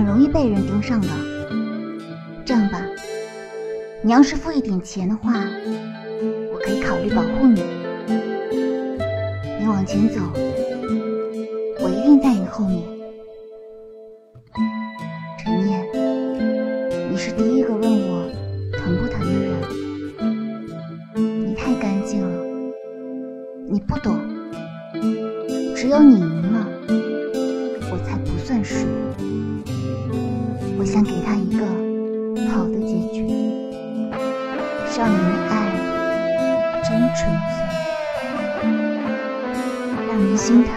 很容易被人盯上的。这样吧，你要是付一点钱的话，我可以考虑保护你。你往前走，我一定在你后面。陈念，你是第一个问我疼不疼的人。你太干净了，你不懂，只有你赢了，我想给他一个好的结局。少年的爱真纯粹，让人心疼。